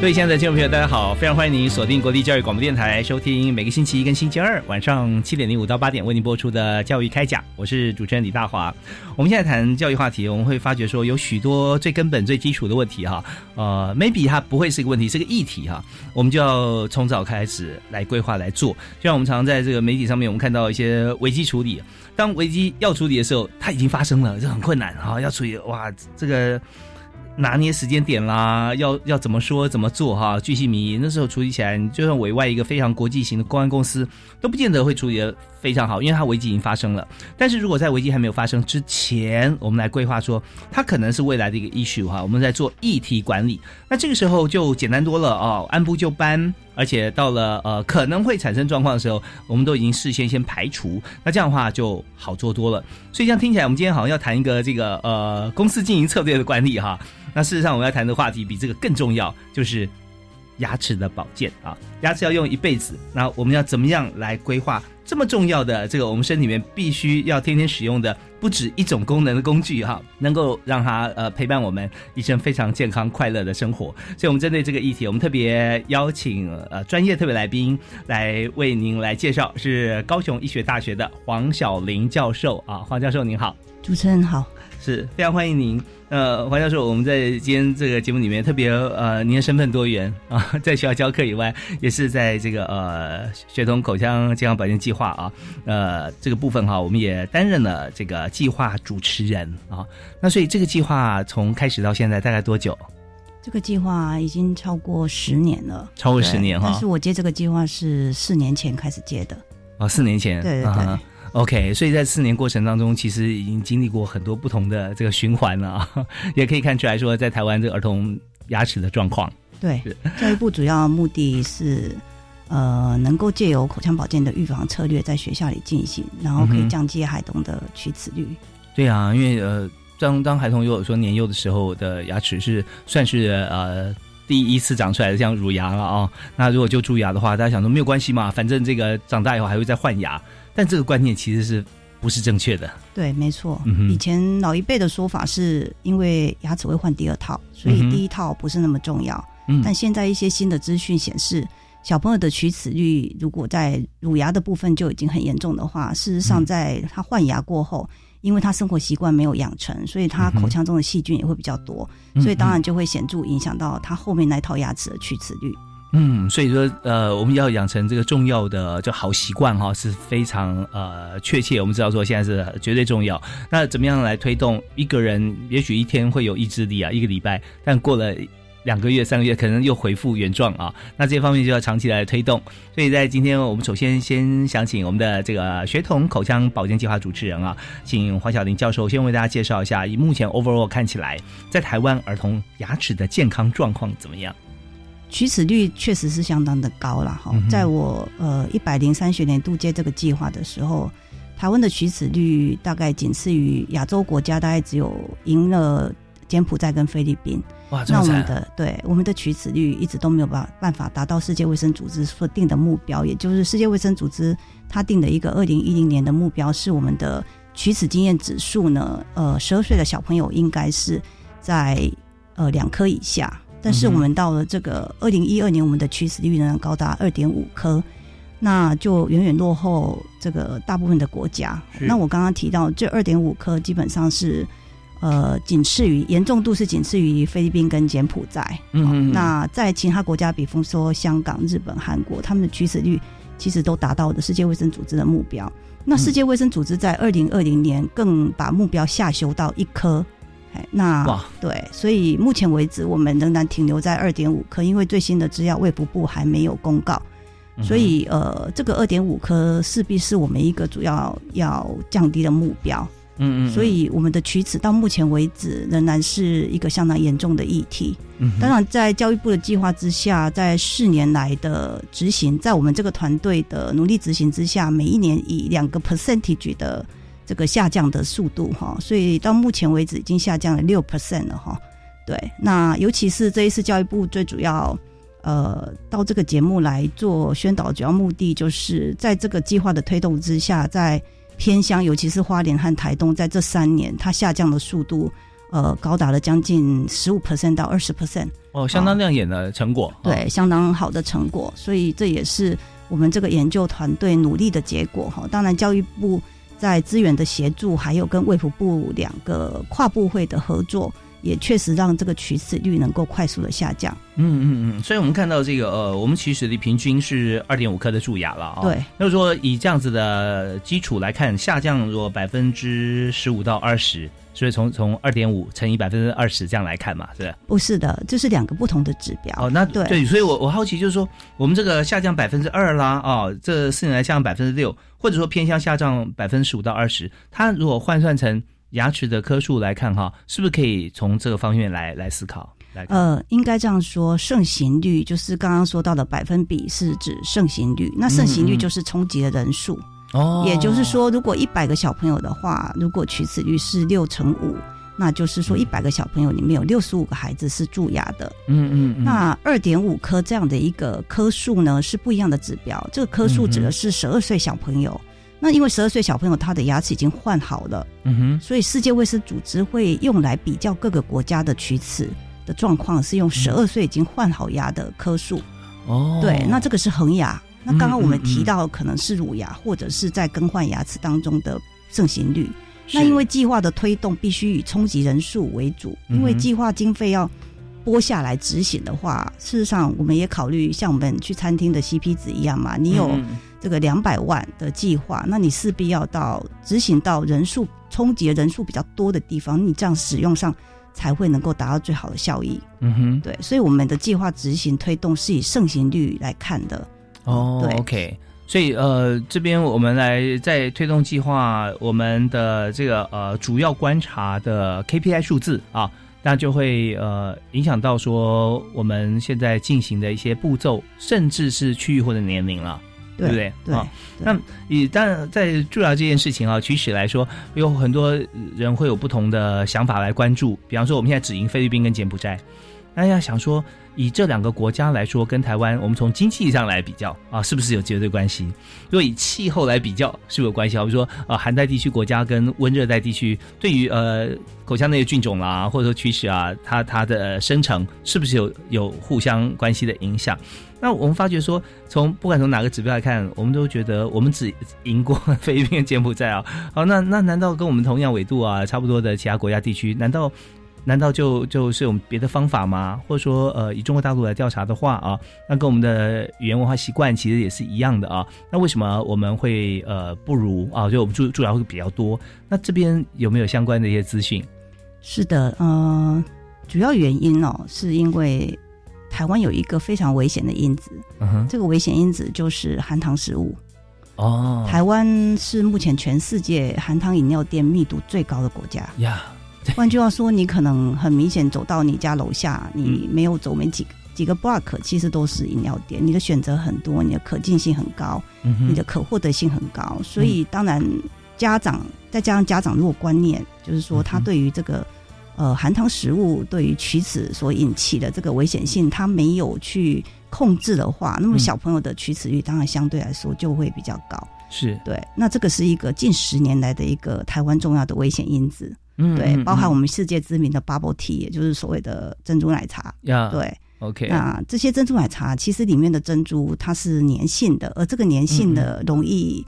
各位亲爱的听众朋友，大家好！非常欢迎您锁定国立教育广播电台，收听每个星期一跟星期二晚上七点零五到八点为您播出的教育开讲。我是主持人李大华。我们现在谈教育话题，我们会发觉说有许多最根本、最基础的问题哈。呃，maybe 它不会是一个问题，是个议题哈。我们就要从早开始来规划来做。就像我们常常在这个媒体上面，我们看到一些危机处理。当危机要处理的时候，它已经发生了，这很困难哈。要处理哇，这个。拿捏时间点啦，要要怎么说怎么做哈？巨细靡遗，那时候处理起来，你就算委外一个非常国际型的公安公司，都不见得会处理的非常好，因为它危机已经发生了。但是如果在危机还没有发生之前，我们来规划说，它可能是未来的一个 issue 哈，我们在做议题管理，那这个时候就简单多了哦，按部就班，而且到了呃可能会产生状况的时候，我们都已经事先先排除，那这样的话就好做多了。所以这样听起来，我们今天好像要谈一个这个呃公司经营策略的管理哈。那事实上，我们要谈的话题比这个更重要，就是牙齿的保健啊。牙齿要用一辈子，那我们要怎么样来规划这么重要的这个我们身体里面必须要天天使用的不止一种功能的工具哈，能够让它呃陪伴我们一生非常健康快乐的生活。所以，我们针对这个议题，我们特别邀请呃专业特别来宾来为您来介绍，是高雄医学大学的黄晓玲教授啊。黄教授您好，主持人好，这个节目里面特别呃，您的身份多元啊，在学校教课以外，也是在这个呃血统口腔健康保健计划啊，呃，这个部分哈，我们也担任了这个计划主持人啊。那所以这个计划从开始到现在大概多久？这个计划已经超过十年了，超过十年哈。但是我接这个计划是四年前开始接的。哦，四年前，对对对。OK，所以在四年过程当中，其实已经经历过很多不同的这个循环了啊，也可以看出来说，在台湾这个儿童牙齿的状况。对，教育部主要目的是，呃，能够借由口腔保健的预防策略在学校里进行，然后可以降低孩童的龋齿率。对啊，因为呃，当当孩童如果说年幼的时候的牙齿是算是呃第一次长出来的像乳牙了啊，那如果就蛀牙的话，大家想说没有关系嘛，反正这个长大以后还会再换牙。但这个观念其实是不是正确的？对，没错。以前老一辈的说法是因为牙齿会换第二套，所以第一套不是那么重要。但现在一些新的资讯显示，小朋友的龋齿率如果在乳牙的部分就已经很严重的话，事实上在他换牙过后，因为他生活习惯没有养成，所以他口腔中的细菌也会比较多，所以当然就会显著影响到他后面那套牙齿的龋齿率。嗯，所以说，呃，我们要养成这个重要的就好习惯哈，是非常呃确切。我们知道说现在是绝对重要。那怎么样来推动一个人？也许一天会有意志力啊，一个礼拜，但过了两个月、三个月，可能又恢复原状啊。那这方面就要长期来推动。所以在今天，我们首先先想请我们的这个学童口腔保健计划主持人啊，请黄晓玲教授先为大家介绍一下，以目前 overall 看起来，在台湾儿童牙齿的健康状况怎么样？龋齿率确实是相当的高了哈，在我呃一百零三学年度接这个计划的时候，台湾的龋齿率大概仅次于亚洲国家，大概只有赢了柬埔寨跟菲律宾。哇，那我们的对我们的龋齿率一直都没有办办法达到世界卫生组织所定的目标，也就是世界卫生组织它定的一个二零一零年的目标是我们的龋齿经验指数呢，呃，十二岁的小朋友应该是在呃两颗以下。但是我们到了这个二零一二年，我们的取死率呢高达二点五颗，那就远远落后这个大部分的国家。那我刚刚提到这二点五颗基本上是呃，仅次于严重度是仅次于菲律宾跟柬埔寨。嗯，那在其他国家，比方说香港、日本、韩国，他们的取死率其实都达到的世界卫生组织的目标。那世界卫生组织在二零二零年更把目标下修到一颗。哎，那对，所以目前为止，我们仍然停留在二点五颗，因为最新的资料卫福部还没有公告。所以，呃，这个二点五颗势必是我们一个主要要降低的目标。嗯嗯。所以，我们的龋齿到目前为止仍然是一个相当严重的议题。嗯。当然，在教育部的计划之下，在四年来的执行，在我们这个团队的努力执行之下，每一年以两个 percentage 的这个下降的速度哈，所以到目前为止已经下降了六 percent 了哈。对。那尤其是这一次教育部最主要。呃，到这个节目来做宣导，主要目的就是在这个计划的推动之下，在偏乡，尤其是花莲和台东，在这三年，它下降的速度，呃，高达了将近十五 percent 到二十 percent，哦，相当亮眼的成果，对，相当好的成果，所以这也是我们这个研究团队努力的结果哈。当然，教育部在资源的协助，还有跟卫福部两个跨部会的合作。也确实让这个龋齿率能够快速的下降。嗯嗯嗯，所以我们看到这个呃，我们龋齿率平均是二点五颗的蛀牙了啊。对，那说以这样子的基础来看，下降若百分之十五到二十，所以从从二点五乘以百分之二十这样来看嘛，是不是的，这是两个不同的指标。哦，那对对，所以我我好奇就是说，我们这个下降百分之二啦，哦，这四年来下降百分之六，或者说偏向下降百分之十五到二十，它如果换算成。牙齿的颗数来看哈，是不是可以从这个方面来来思考？来，呃，应该这样说，盛行率就是刚刚说到的百分比是指盛行率，那盛行率就是冲击的人数。哦，也就是说，如果一百个小朋友的话，如果龋齿率是六乘五，那就是说一百个小朋友里面有六十五个孩子是蛀牙的。嗯嗯，那二点五颗这样的一个颗数呢，是不一样的指标。这个颗数指的是十二岁小朋友。那因为十二岁小朋友他的牙齿已经换好了，嗯哼，所以世界卫生组织会用来比较各个国家的龋齿的状况，是用十二岁已经换好牙的颗数。哦，对，那这个是恒牙。那刚刚我们提到可能是乳牙或者是在更换牙齿当中的盛行率。那因为计划的推动必须以冲击人数为主，因为计划经费要拨下来执行的话，事实上我们也考虑像我们去餐厅的 CP 值一样嘛，你有。这个两百万的计划，那你势必要到执行到人数冲击人数比较多的地方，你这样使用上才会能够达到最好的效益。嗯哼，对，所以我们的计划执行推动是以盛行率来看的。哦，对，OK，所以呃，这边我们来在推动计划，我们的这个呃主要观察的 KPI 数字啊，那就会呃影响到说我们现在进行的一些步骤，甚至是区域或者年龄了。对不对？啊，那以但在治疗这件事情啊，取齿来说，有很多人会有不同的想法来关注。比方说，我们现在只赢菲律宾跟柬埔寨，大家想说，以这两个国家来说，跟台湾，我们从经济上来比较啊，是不是有绝对关系？如果以气候来比较，是不是有关系啊。比如说，呃，寒带地区国家跟温热带地区，对于呃口腔内的菌种啦，或者说龋齿啊，它它的生成，是不是有有互相关系的影响？那我们发觉说，从不管从哪个指标来看，我们都觉得我们只赢过菲律宾、柬埔寨啊。好，那那难道跟我们同样纬度啊差不多的其他国家地区，难道难道就就是有别的方法吗？或者说，呃，以中国大陆来调查的话啊，那跟我们的语言文化习惯其实也是一样的啊。那为什么我们会呃不如啊？就我们住住牙会比较多？那这边有没有相关的一些资讯？是的，呃，主要原因哦，是因为。台湾有一个非常危险的因子，这个危险因子就是含糖食物。哦，台湾是目前全世界含糖饮料店密度最高的国家。呀，换句话说，你可能很明显走到你家楼下，你没有走没几几个 block，其实都是饮料店。你的选择很多，你的可进性很高，你的可获得性很高。所以，当然家长再加上家长如果观念，就是说他对于这个。呃，含糖食物对于龋齿所引起的这个危险性，他没有去控制的话，那么小朋友的龋齿率当然相对来说就会比较高。是对，那这个是一个近十年来的一个台湾重要的危险因子。嗯，对，包含我们世界知名的 bubble tea，也就是所谓的珍珠奶茶。呀，对，OK。那这些珍珠奶茶其实里面的珍珠它是粘性的，而这个粘性的容易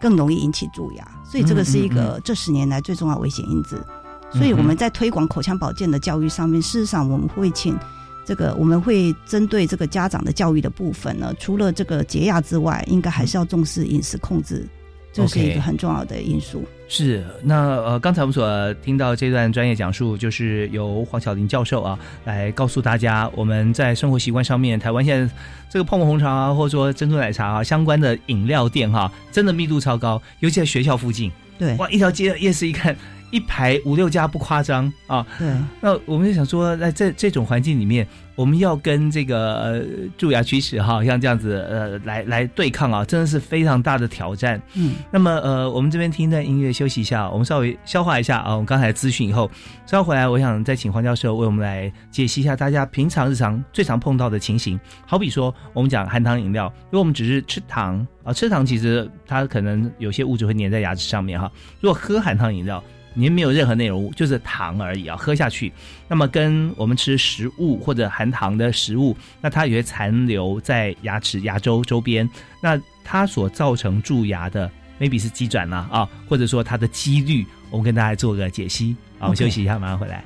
更容易引起蛀牙，所以这个是一个这十年来最重要危险因子。所以我们在推广口腔保健的教育上面，事实上我们会请这个我们会针对这个家长的教育的部分呢，除了这个洁牙之外，应该还是要重视饮食控制，这是一个很重要的因素。是，那呃，刚才我们所听到这段专业讲述，就是由黄晓玲教授啊来告诉大家，我们在生活习惯上面，台湾现在这个泡沫红茶啊，或者说珍珠奶茶啊相关的饮料店哈，真的密度超高，尤其在学校附近，对，哇，一条街夜市一看。一排五六家不夸张啊，对。那我们就想说，在这这种环境里面，我们要跟这个呃蛀牙龋齿哈，像这样子呃来来对抗啊，真的是非常大的挑战。嗯。那么呃，我们这边听一段音乐休息一下，我们稍微消化一下啊，我们刚才资讯以后，稍后回来，我想再请黄教授为我们来解析一下大家平常日常最常碰到的情形。好比说，我们讲含糖饮料，如果我们只是吃糖啊，吃糖其实它可能有些物质会粘在牙齿上面哈。如果喝含糖饮料，您没有任何内容物，就是糖而已啊，喝下去，那么跟我们吃食物或者含糖的食物，那它也会残留在牙齿牙周周边，那它所造成蛀牙的，maybe 是积转了啊，或者说它的几率，我们跟大家做个解析。好，我们休息一下，马上回来。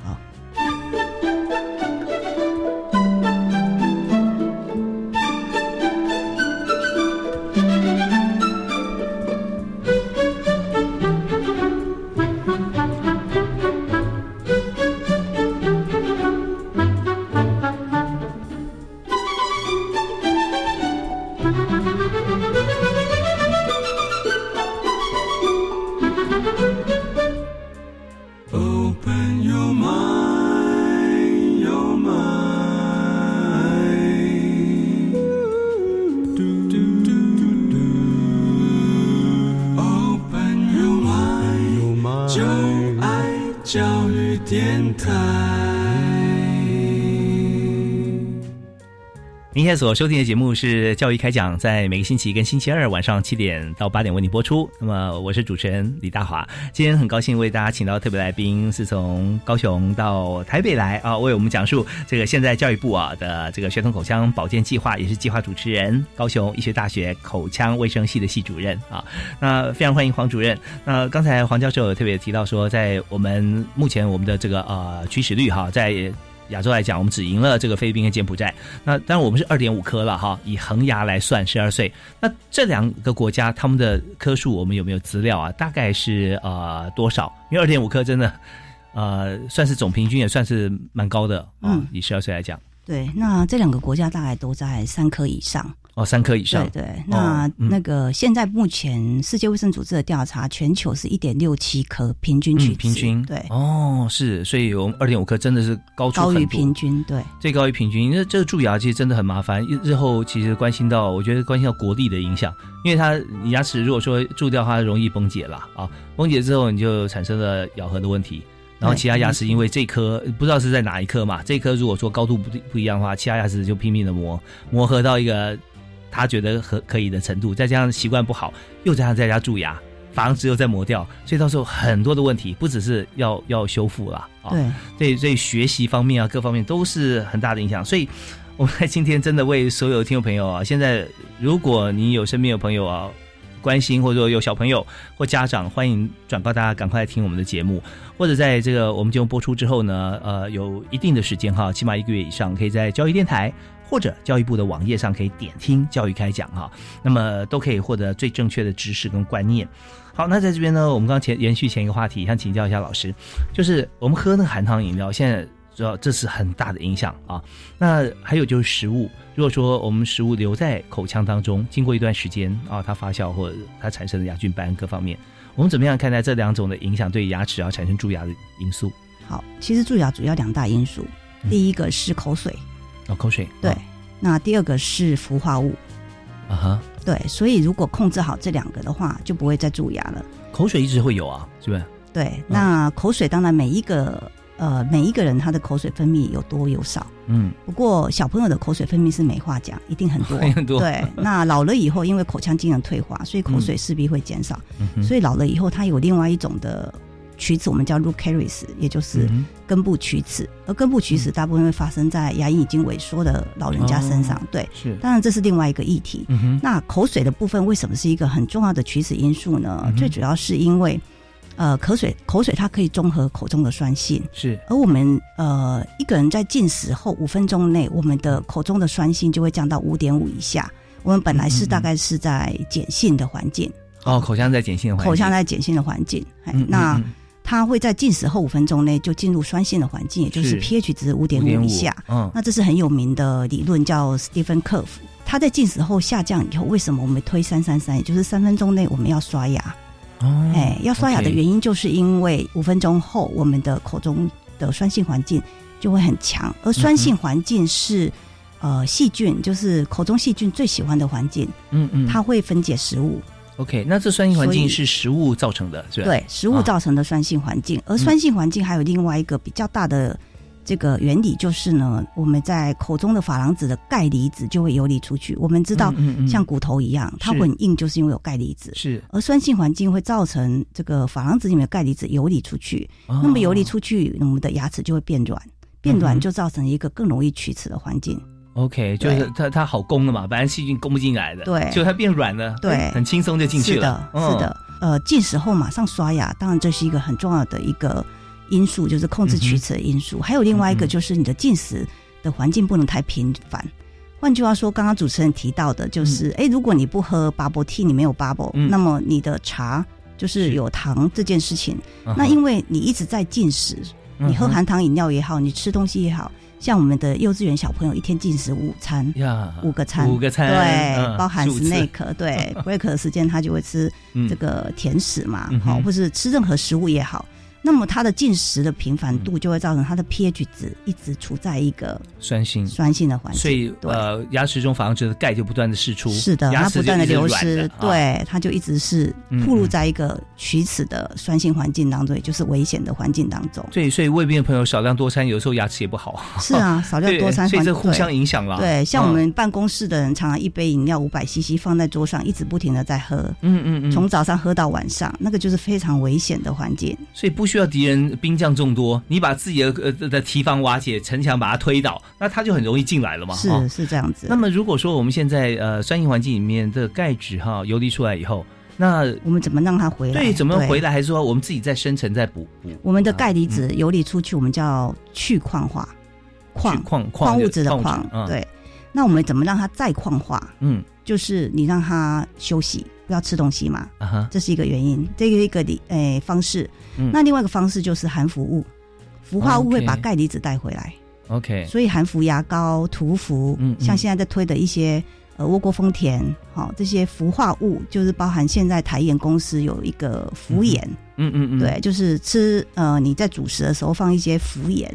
好。今天所收听的节目是《教育开讲》，在每个星期跟星期二晚上七点到八点为你播出。那么我是主持人李大华，今天很高兴为大家请到特别来宾，是从高雄到台北来啊，为我们讲述这个现在教育部啊的这个学童口腔保健计划，也是计划主持人，高雄医学大学口腔卫生系的系主任啊。那非常欢迎黄主任。那刚才黄教授有特别提到说，在我们目前我们的这个呃趋势率哈，在亚洲来讲，我们只赢了这个菲律宾跟柬埔寨。那当然我们是二点五颗了哈，以恒牙来算，十二岁。那这两个国家他们的颗数，我们有没有资料啊？大概是呃多少？因为二点五颗真的呃算是总平均，也算是蛮高的啊。以十二岁来讲，对，那这两个国家大概都在三颗以上。哦，三颗以上。对对，那那个现在目前世界卫生组织的调查，全球是一点六七颗平均取平均对。哦，是，所以我们二点五颗真的是高出高于平均，对，最高于平均。那这个蛀牙其实真的很麻烦，日后其实关心到，我觉得关心到国力的影响，因为它牙齿如果说蛀掉，它容易崩解了啊，崩解之后你就产生了咬合的问题，然后其他牙齿因为这颗不知道是在哪一颗嘛，这颗如果说高度不不一样的话，其他牙齿就拼命的磨磨合到一个。他觉得可可以的程度，再加上习惯不好，又加上在家蛀牙，房子又在磨掉，所以到时候很多的问题，不只是要要修复了啊。对，对，所以学习方面啊，各方面都是很大的影响。所以 我们在今天真的为所有听众朋友啊，现在如果你有身边有朋友啊关心，或者说有小朋友或家长，欢迎转告大家赶快来听我们的节目，或者在这个我们节目播出之后呢，呃，有一定的时间哈，起码一个月以上，可以在教育电台。或者教育部的网页上可以点听教育开讲哈，那么都可以获得最正确的知识跟观念。好，那在这边呢，我们刚前延续前一个话题，想请教一下老师，就是我们喝那个含糖饮料，现在知道这是很大的影响啊。那还有就是食物，如果说我们食物留在口腔当中，经过一段时间啊，它发酵或者它产生的牙菌斑各方面，我们怎么样看待这两种的影响对牙齿要产生蛀牙的因素？好，其实蛀牙主要两大因素，第一个是口水。口水对，那第二个是氟化物，啊哈，对，所以如果控制好这两个的话，就不会再蛀牙了。口水一直会有啊，是不是？对，那口水当然每一个呃每一个人他的口水分泌有多有少，嗯，不过小朋友的口水分泌是没话讲，一定很多 很多。对，那老了以后，因为口腔机能退化，所以口水势必会减少，所以老了以后，它有另外一种的。龋齿我们叫 root caries，也就是根部龋齿，而根部龋齿大部分会发生在牙龈已经萎缩的老人家身上。对，是，当然这是另外一个议题。那口水的部分为什么是一个很重要的龋齿因素呢？最主要是因为呃，口水口水它可以中和口中的酸性，是。而我们呃一个人在进食后五分钟内，我们的口中的酸性就会降到五点五以下。我们本来是大概是在碱性的环境，哦，口腔在碱性的环境，口腔在碱性的环境，那它会在进食后五分钟内就进入酸性的环境，也就是 pH 值五点五以下。嗯，那这是很有名的理论，叫 Stephen Curve。它在进食后下降以后，为什么我们推三三三？也就是三分钟内我们要刷牙。哦，哎，要刷牙的原因就是因为五分钟后我们的口中的酸性环境就会很强，而酸性环境是呃细菌，就是口中细菌最喜欢的环境。嗯嗯，它会分解食物。OK，那这酸性环境是食物造成的，是吧？对，食物造成的酸性环境，而酸性环境还有另外一个比较大的。这个原理就是呢，我们在口中的珐琅质的钙离子就会游离出去。我们知道，像骨头一样，它很硬，就是因为有钙离子。是，而酸性环境会造成这个珐琅质里面的钙离子游离出去。那么游离出去，我们的牙齿就会变软，变软就造成一个更容易龋齿的环境。OK，就是它它好攻的嘛，反正细菌攻不进来的，对，就它变软了，对，很轻松就进去了。是的，是的。呃，进食后马上刷牙，当然这是一个很重要的一个。因素就是控制龋齿的因素，还有另外一个就是你的进食的环境不能太频繁。换句话说，刚刚主持人提到的就是，哎，如果你不喝 bubble tea，你没有 bubble，那么你的茶就是有糖这件事情。那因为你一直在进食，你喝含糖饮料也好，你吃东西也好，像我们的幼稚园小朋友一天进食午餐，五个餐，五个餐，对，包含 snack，对，break 的时间他就会吃这个甜食嘛，好，或是吃任何食物也好。那么它的进食的频繁度就会造成它的 pH 值一直处在一个酸性。酸性的环境，所以呃牙齿中珐琅质的钙就不断的释出，是的，它不断的流失，对，它就一直是暴露在一个龋齿的酸性环境当中，也就是危险的环境当中。对，所以胃病的朋友少量多餐，有时候牙齿也不好。是啊，少量多餐，所以这互相影响了。对，像我们办公室的人，常常一杯饮料五百 CC 放在桌上，一直不停的在喝，嗯嗯嗯，从早上喝到晚上，那个就是非常危险的环境。所以不需要敌人。兵将众多，你把自己的呃的提防瓦解，城墙把它推倒，那他就很容易进来了嘛。是是这样子。那么如果说我们现在呃酸性环境里面的钙质哈游离出来以后，那我们怎么让它回来？对，怎么回来？还是说我们自己在生成在补补？我们的钙离子游离出去，我们叫去矿化，矿矿矿物质的矿。对，那我们怎么让它再矿化？嗯，就是你让它休息。不要吃东西嘛，这是一个原因，这个一个理诶方式。那另外一个方式就是含氟物，氟化物会把钙离子带回来。OK，所以含氟牙膏、涂氟，像现在在推的一些呃沃国丰田，好这些氟化物，就是包含现在台盐公司有一个氟盐，嗯嗯嗯，对，就是吃呃你在主食的时候放一些氟盐，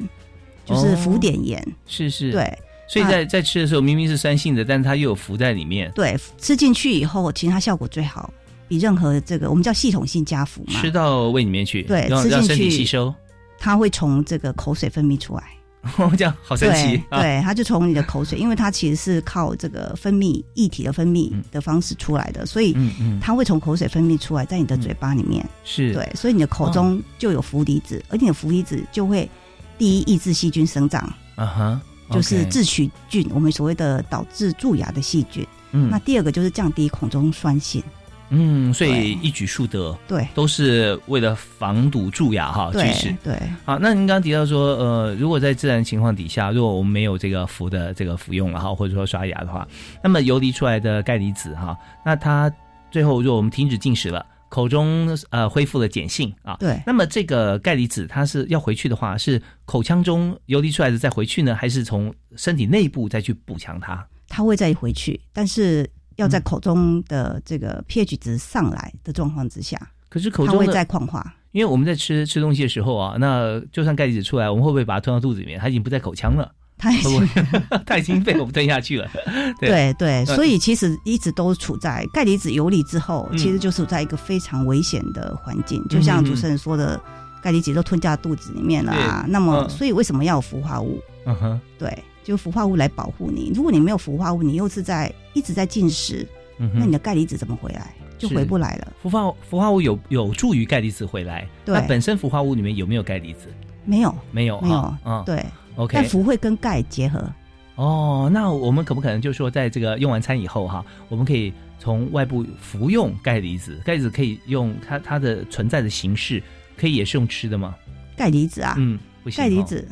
就是氟碘盐，是是，对。所以在在吃的时候明明是酸性的，但是它又有氟在里面。对，吃进去以后，其实它效果最好，比任何这个我们叫系统性加氟嘛。吃到胃里面去，对，吃进去吸收，它会从这个口水分泌出来。这样好神奇。对，它就从你的口水，因为它其实是靠这个分泌液体的分泌的方式出来的，所以它会从口水分泌出来，在你的嘴巴里面。是对，所以你的口中就有氟离子，而你的氟离子就会第一抑制细菌生长。啊哈。就是自取菌，我们所谓的导致蛀牙的细菌。嗯，那第二个就是降低口中酸性。嗯，所以一举数得。对，都是为了防堵蛀牙哈。其，实对。好，那您刚刚提到说，呃，如果在自然情况底下，如果我们没有这个氟的这个服用了哈，或者说刷牙的话，那么游离出来的钙离子哈，那它最后如果我们停止进食了。口中呃恢复了碱性啊，对。那么这个钙离子它是要回去的话，是口腔中游离出来的再回去呢，还是从身体内部再去补强它？它会再回去，但是要在口中的这个 pH 值上来的状况之下。可是口中会再矿化，因为我们在吃吃东西的时候啊，那就算钙离子出来，我们会不会把它吞到肚子里面？它已经不在口腔了。它已经，它已经被我们吞下去了。对对，所以其实一直都处在钙离子游离之后，其实就是在一个非常危险的环境。就像主持人说的，钙离子都吞下肚子里面了啊。那么，所以为什么要有氟化物？嗯哼，对，就氟化物来保护你。如果你没有氟化物，你又是在一直在进食，那你的钙离子怎么回来？就回不来了。氟化氟化物有有助于钙离子回来。那本身氟化物里面有没有钙离子？没有，没有，没有。嗯，对。OK，但氟会跟钙结合，哦，那我们可不可能就是说，在这个用完餐以后哈，我们可以从外部服用钙离子？钙离子可以用它它的存在的形式，可以也是用吃的吗？钙离子啊，嗯，不行钙离子，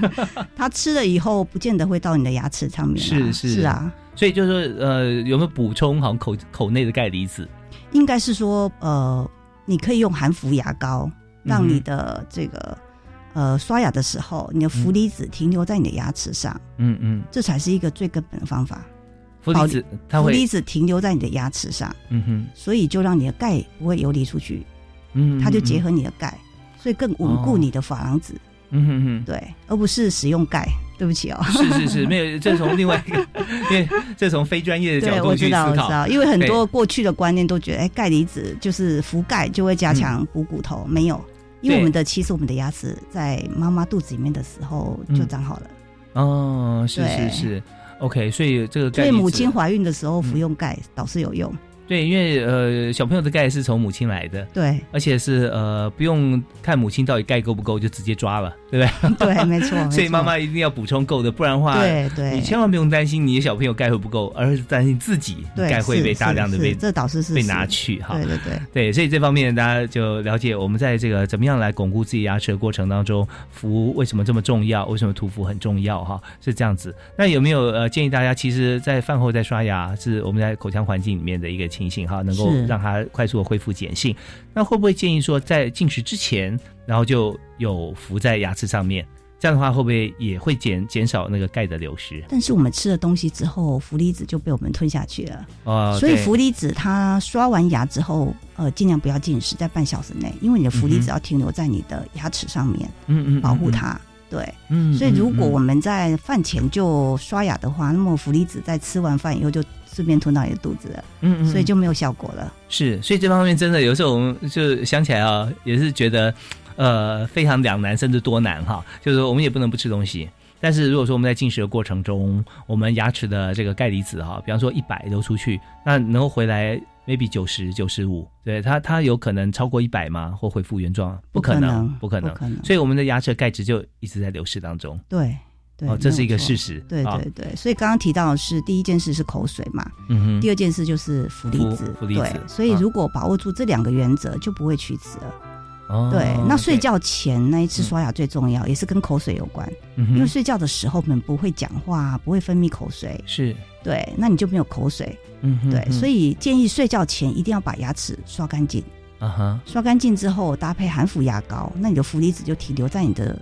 它吃了以后不见得会到你的牙齿上面。是是是啊，所以就是说，呃，有没有补充好像口口内的钙离子？应该是说，呃，你可以用含氟牙膏，让你的这个。呃，刷牙的时候，你的氟离子停留在你的牙齿上，嗯嗯，这才是一个最根本的方法。氟离子，它会氟离子停留在你的牙齿上，嗯哼，所以就让你的钙不会游离出去，嗯，它就结合你的钙，所以更稳固你的珐琅质，嗯哼哼，对，而不是使用钙。对不起哦，是是是，没有，这从另外一个，因为这从非专业的角度去思考，因为很多过去的观念都觉得，哎，钙离子就是氟钙就会加强补骨头，没有。因为我们的其实我们的牙齿在妈妈肚子里面的时候就长好了。哦，是是是，OK，所以这个所以母亲怀孕的时候服用钙倒是有用。对，因为呃，小朋友的钙是从母亲来的，对，而且是呃，不用看母亲到底钙够不够，就直接抓了，对不对？对，没错。所以妈妈一定要补充够的，不然的话，对对，你千万不用担心你的小朋友钙会不够，而是担心自己钙会被大量的被这导师是被拿去哈。对对对对，所以这方面大家就了解，我们在这个怎么样来巩固自己牙齿的过程当中，氟为什么这么重要？为什么涂氟很重要？哈，是这样子。那有没有呃建议大家，其实，在饭后再刷牙是我们在口腔环境里面的一个情形哈，能够。让它快速的恢复碱性，那会不会建议说在进食之前，然后就有浮在牙齿上面？这样的话会不会也会减减少那个钙的流失？但是我们吃了东西之后，氟离子就被我们吞下去了。哦，所以氟离子它刷完牙之后，呃，尽量不要进食，在半小时内，因为你的氟离子要停留在你的牙齿上面，嗯嗯，保护它。对，嗯，所以如果我们在饭前就刷牙的话，那么氟离子在吃完饭以后就顺便吞到你的肚子了，嗯嗯，所以就没有效果了。是，所以这方面真的有时候我们就想起来啊，也是觉得呃非常两难，甚至多难哈。就是说我们也不能不吃东西，但是如果说我们在进食的过程中，我们牙齿的这个钙离子哈，比方说一百流出去，那能够回来。maybe 九十九十五，对它它有可能超过一百吗？或恢复原状？不可能，不可能，所以我们的牙齿钙质就一直在流失当中。对，哦，这是一个事实。对对对，所以刚刚提到的是第一件事是口水嘛，嗯哼，第二件事就是氟离子，氟离子。所以如果把握住这两个原则，就不会龋齿了。哦对，那睡觉前那一次刷牙最重要，也是跟口水有关。因为睡觉的时候我们不会讲话，不会分泌口水，是。对，那你就没有口水。嗯哼，对，所以建议睡觉前一定要把牙齿刷干净。啊哈，刷干净之后搭配含氟牙膏，那你的氟离子就停留在你的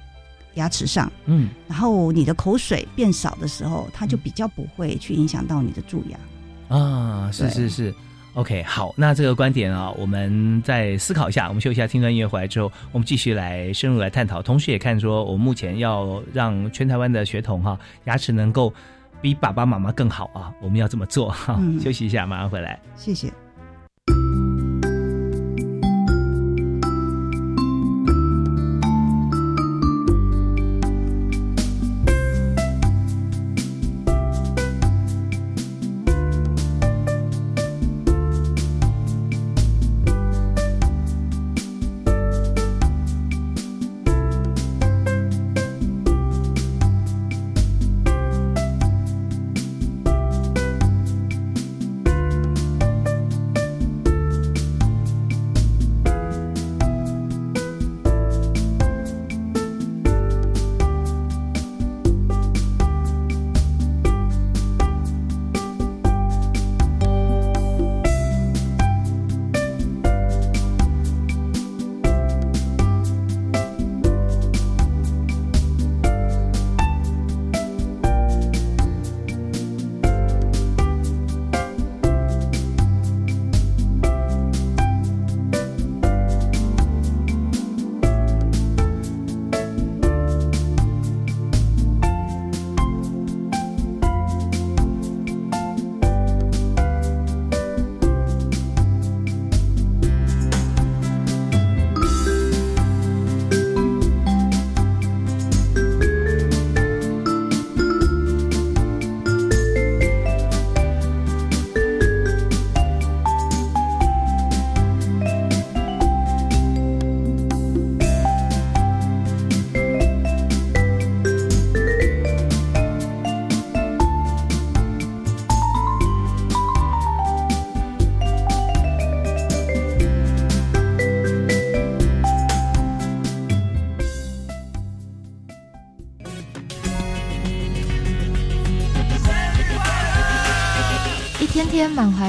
牙齿上。嗯，然后你的口水变少的时候，它就比较不会去影响到你的蛀牙。啊，是是是。OK，好，那这个观点啊，我们再思考一下。我们休息一下，听段音乐回来之后，我们继续来深入来探讨。同时也看说，我目前要让全台湾的学童哈牙齿能够比爸爸妈妈更好啊，我们要这么做哈。休息一下，马上回来。谢谢。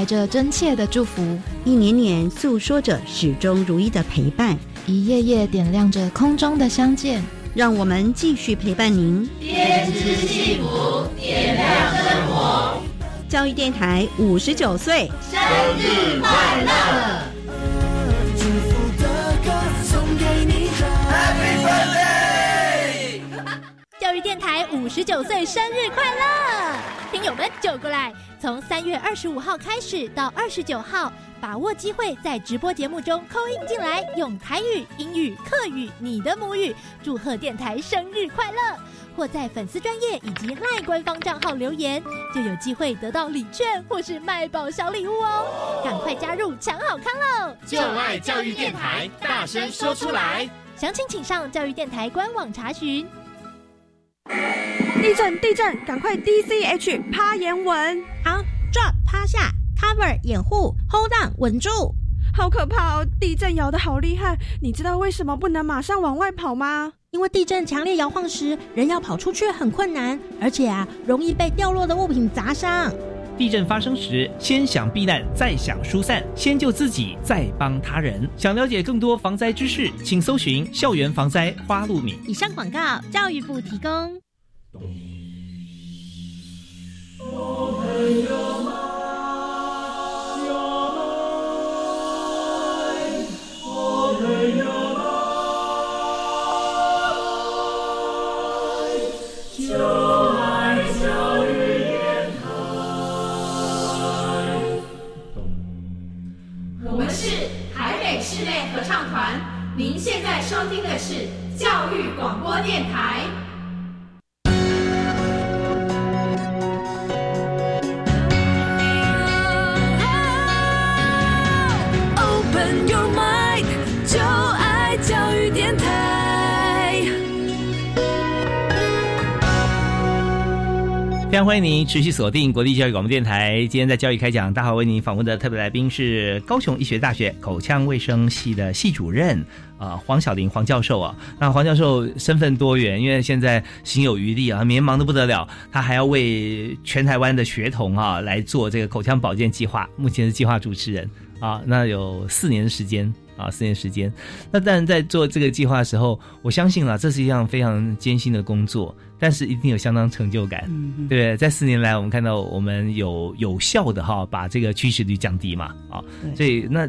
怀着真切的祝福，一年年诉说着始终如一的陪伴，一页页点亮着空中的相见。让我们继续陪伴您，编织幸福，点亮生活。教育电台五十九岁生日快乐！祝福的歌送给你，Happy Birthday！教育电台五十九岁生日快乐！听友们就过来，从三月二十五号开始到二十九号，把握机会在直播节目中扣音进来，用台语、英语、客语你的母语祝贺电台生日快乐。或在粉丝专业以及赖官方账号留言，就有机会得到礼券或是卖宝小礼物哦！赶快加入抢好康喽！就爱教育电台，大声说出来！详情请上教育电台官网查询。地震！地震！赶快 D C H 趴岩稳！好，drop 趴下，cover 掩护，hold on 稳住。好可怕哦！地震摇的好厉害，你知道为什么不能马上往外跑吗？因为地震强烈摇晃时，人要跑出去很困难，而且啊，容易被掉落的物品砸伤。地震发生时，先想避难，再想疏散，先救自己，再帮他人。想了解更多防灾知识，请搜寻“校园防灾花露米”。以上广告，教育部提供。东我们是台北室内合唱团您现在收听的是教育广播电台。欢迎您持续锁定国立教育广播电台。今天在教育开讲，大华为您访问的特别来宾是高雄医学大学口腔卫生系的系主任。啊，黄晓玲黄教授啊，那黄教授身份多元，因为现在心有余力啊，每天忙得不得了，他还要为全台湾的学童啊来做这个口腔保健计划，目前是计划主持人啊，那有四年的时间啊，四年时间，那但在做这个计划的时候，我相信了，这是一项非常艰辛的工作，但是一定有相当成就感，对，在四年来，我们看到我们有有效的哈，把这个趋势率降低嘛，啊，所以那。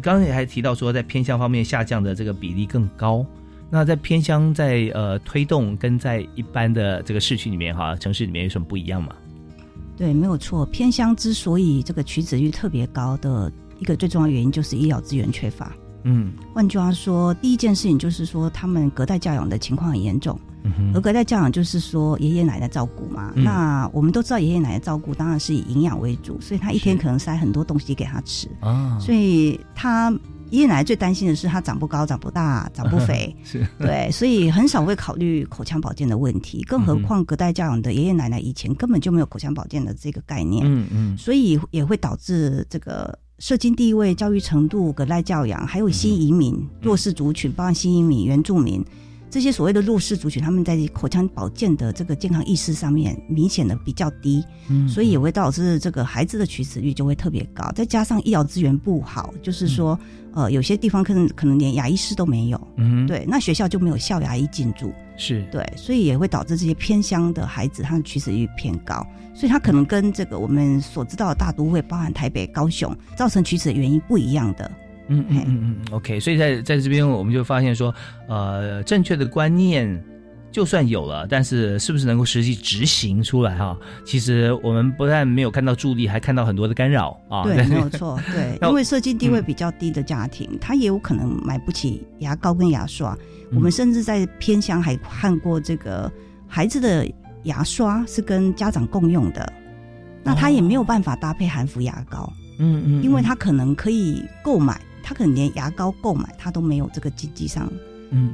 刚才也还提到说，在偏乡方面下降的这个比例更高。那在偏乡在呃推动跟在一般的这个市区里面哈，城市里面有什么不一样吗？对，没有错。偏乡之所以这个取子率特别高的一个最重要原因，就是医疗资源缺乏。嗯，换句话说，第一件事情就是说，他们隔代教养的情况很严重。嗯而隔代教养就是说爷爷奶奶照顾嘛，那我们都知道爷爷奶奶照顾当然是以营养为主，所以他一天可能塞很多东西给他吃。啊，所以他爷爷奶奶最担心的是他长不高、长不大、长不肥，是。对，所以很少会考虑口腔保健的问题，更何况隔代教养的爷爷奶奶以前根本就没有口腔保健的这个概念，嗯嗯，所以也会导致这个社经地位、教育程度、隔代教养，还有新移民弱势族群，包含新移民、原住民。这些所谓的弱势族群，他们在口腔保健的这个健康意识上面明显的比较低，嗯，所以也会导致这个孩子的取死率就会特别高。再加上医疗资源不好，就是说，呃，有些地方可能可能连牙医师都没有，嗯，对，那学校就没有校牙医进驻，是。对，所以也会导致这些偏乡的孩子他的取死率偏高，所以他可能跟这个我们所知道的大都会，包含台北、高雄，造成取死的原因不一样的。嗯嗯嗯嗯，OK，所以在在这边我们就发现说，呃，正确的观念就算有了，但是是不是能够实际执行出来哈？其实我们不但没有看到助力，还看到很多的干扰啊。对，没有错，对，因为社经地位比较低的家庭，他也有可能买不起牙膏跟牙刷。我们甚至在偏乡还看过这个孩子的牙刷是跟家长共用的，那他也没有办法搭配含氟牙膏。嗯嗯，因为他可能可以购买。他可能连牙膏购买他都没有这个经济上